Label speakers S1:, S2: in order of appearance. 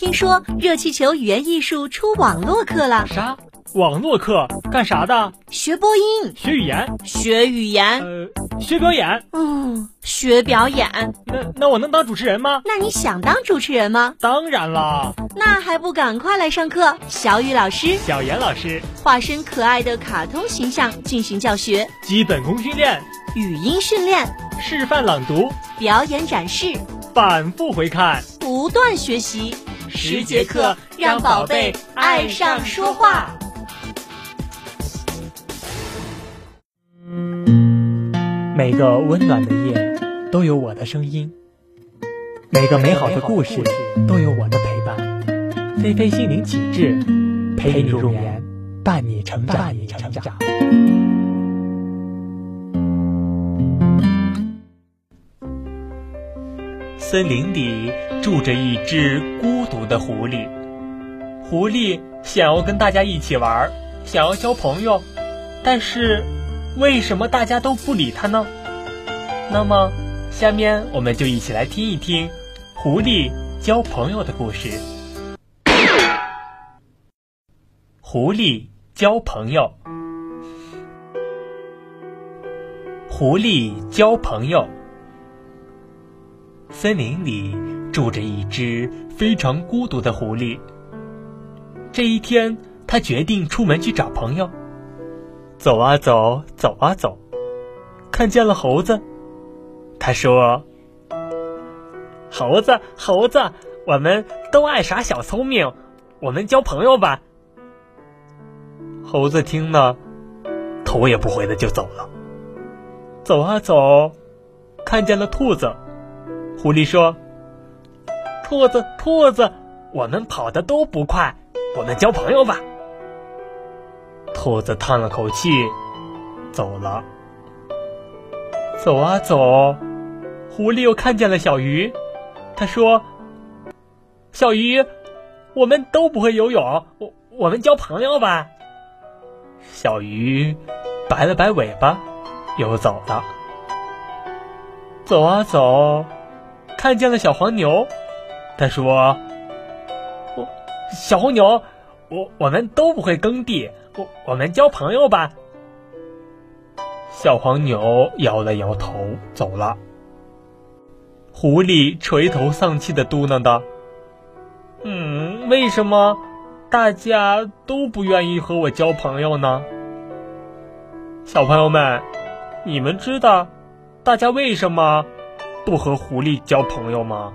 S1: 听说热气球语言艺术出网络课了。
S2: 啥？网络课干啥的？
S1: 学播音，
S2: 学语言，
S1: 学语言，
S2: 呃，学表演。
S1: 嗯，学表演。
S2: 那那我能当主持人吗？
S1: 那你想当主持人吗？
S2: 当然啦。
S1: 那还不赶快来上课？小雨老师、
S2: 小严老师
S1: 化身可爱的卡通形象进行教学，
S2: 基本功训练、
S1: 语音训练、
S2: 示范朗读、
S1: 表演展示、
S2: 反复回看、
S1: 不断学习，十节课让宝贝爱上说话。
S2: 每个温暖的夜都有我的声音，每个美好的故事都有我的陪伴。菲菲心灵启智，陪你入眠，伴你成长，森林里住着一只孤独的狐狸，狐狸想要跟大家一起玩，想要交朋友，但是。为什么大家都不理它呢？那么，下面我们就一起来听一听狐狸交朋友的故事。狐狸交朋友。狐狸交朋友。森林里住着一只非常孤独的狐狸。这一天，他决定出门去找朋友。走啊走，走啊走，看见了猴子，他说：“猴子，猴子，我们都爱耍小聪明，我们交朋友吧。”猴子听了，头也不回的就走了。走啊走，看见了兔子，狐狸说：“兔子，兔子，我们跑的都不快，我们交朋友吧。”兔子叹了口气，走了。走啊走，狐狸又看见了小鱼，他说：“小鱼，我们都不会游泳，我我们交朋友吧。”小鱼摆了摆尾巴，又走了。走啊走，看见了小黄牛，他说：“我小黄牛，我我们都不会耕地。”我我们交朋友吧。小黄牛摇了摇头，走了。狐狸垂头丧气的嘟囔道：“嗯，为什么大家都不愿意和我交朋友呢？”小朋友们，你们知道大家为什么不和狐狸交朋友吗？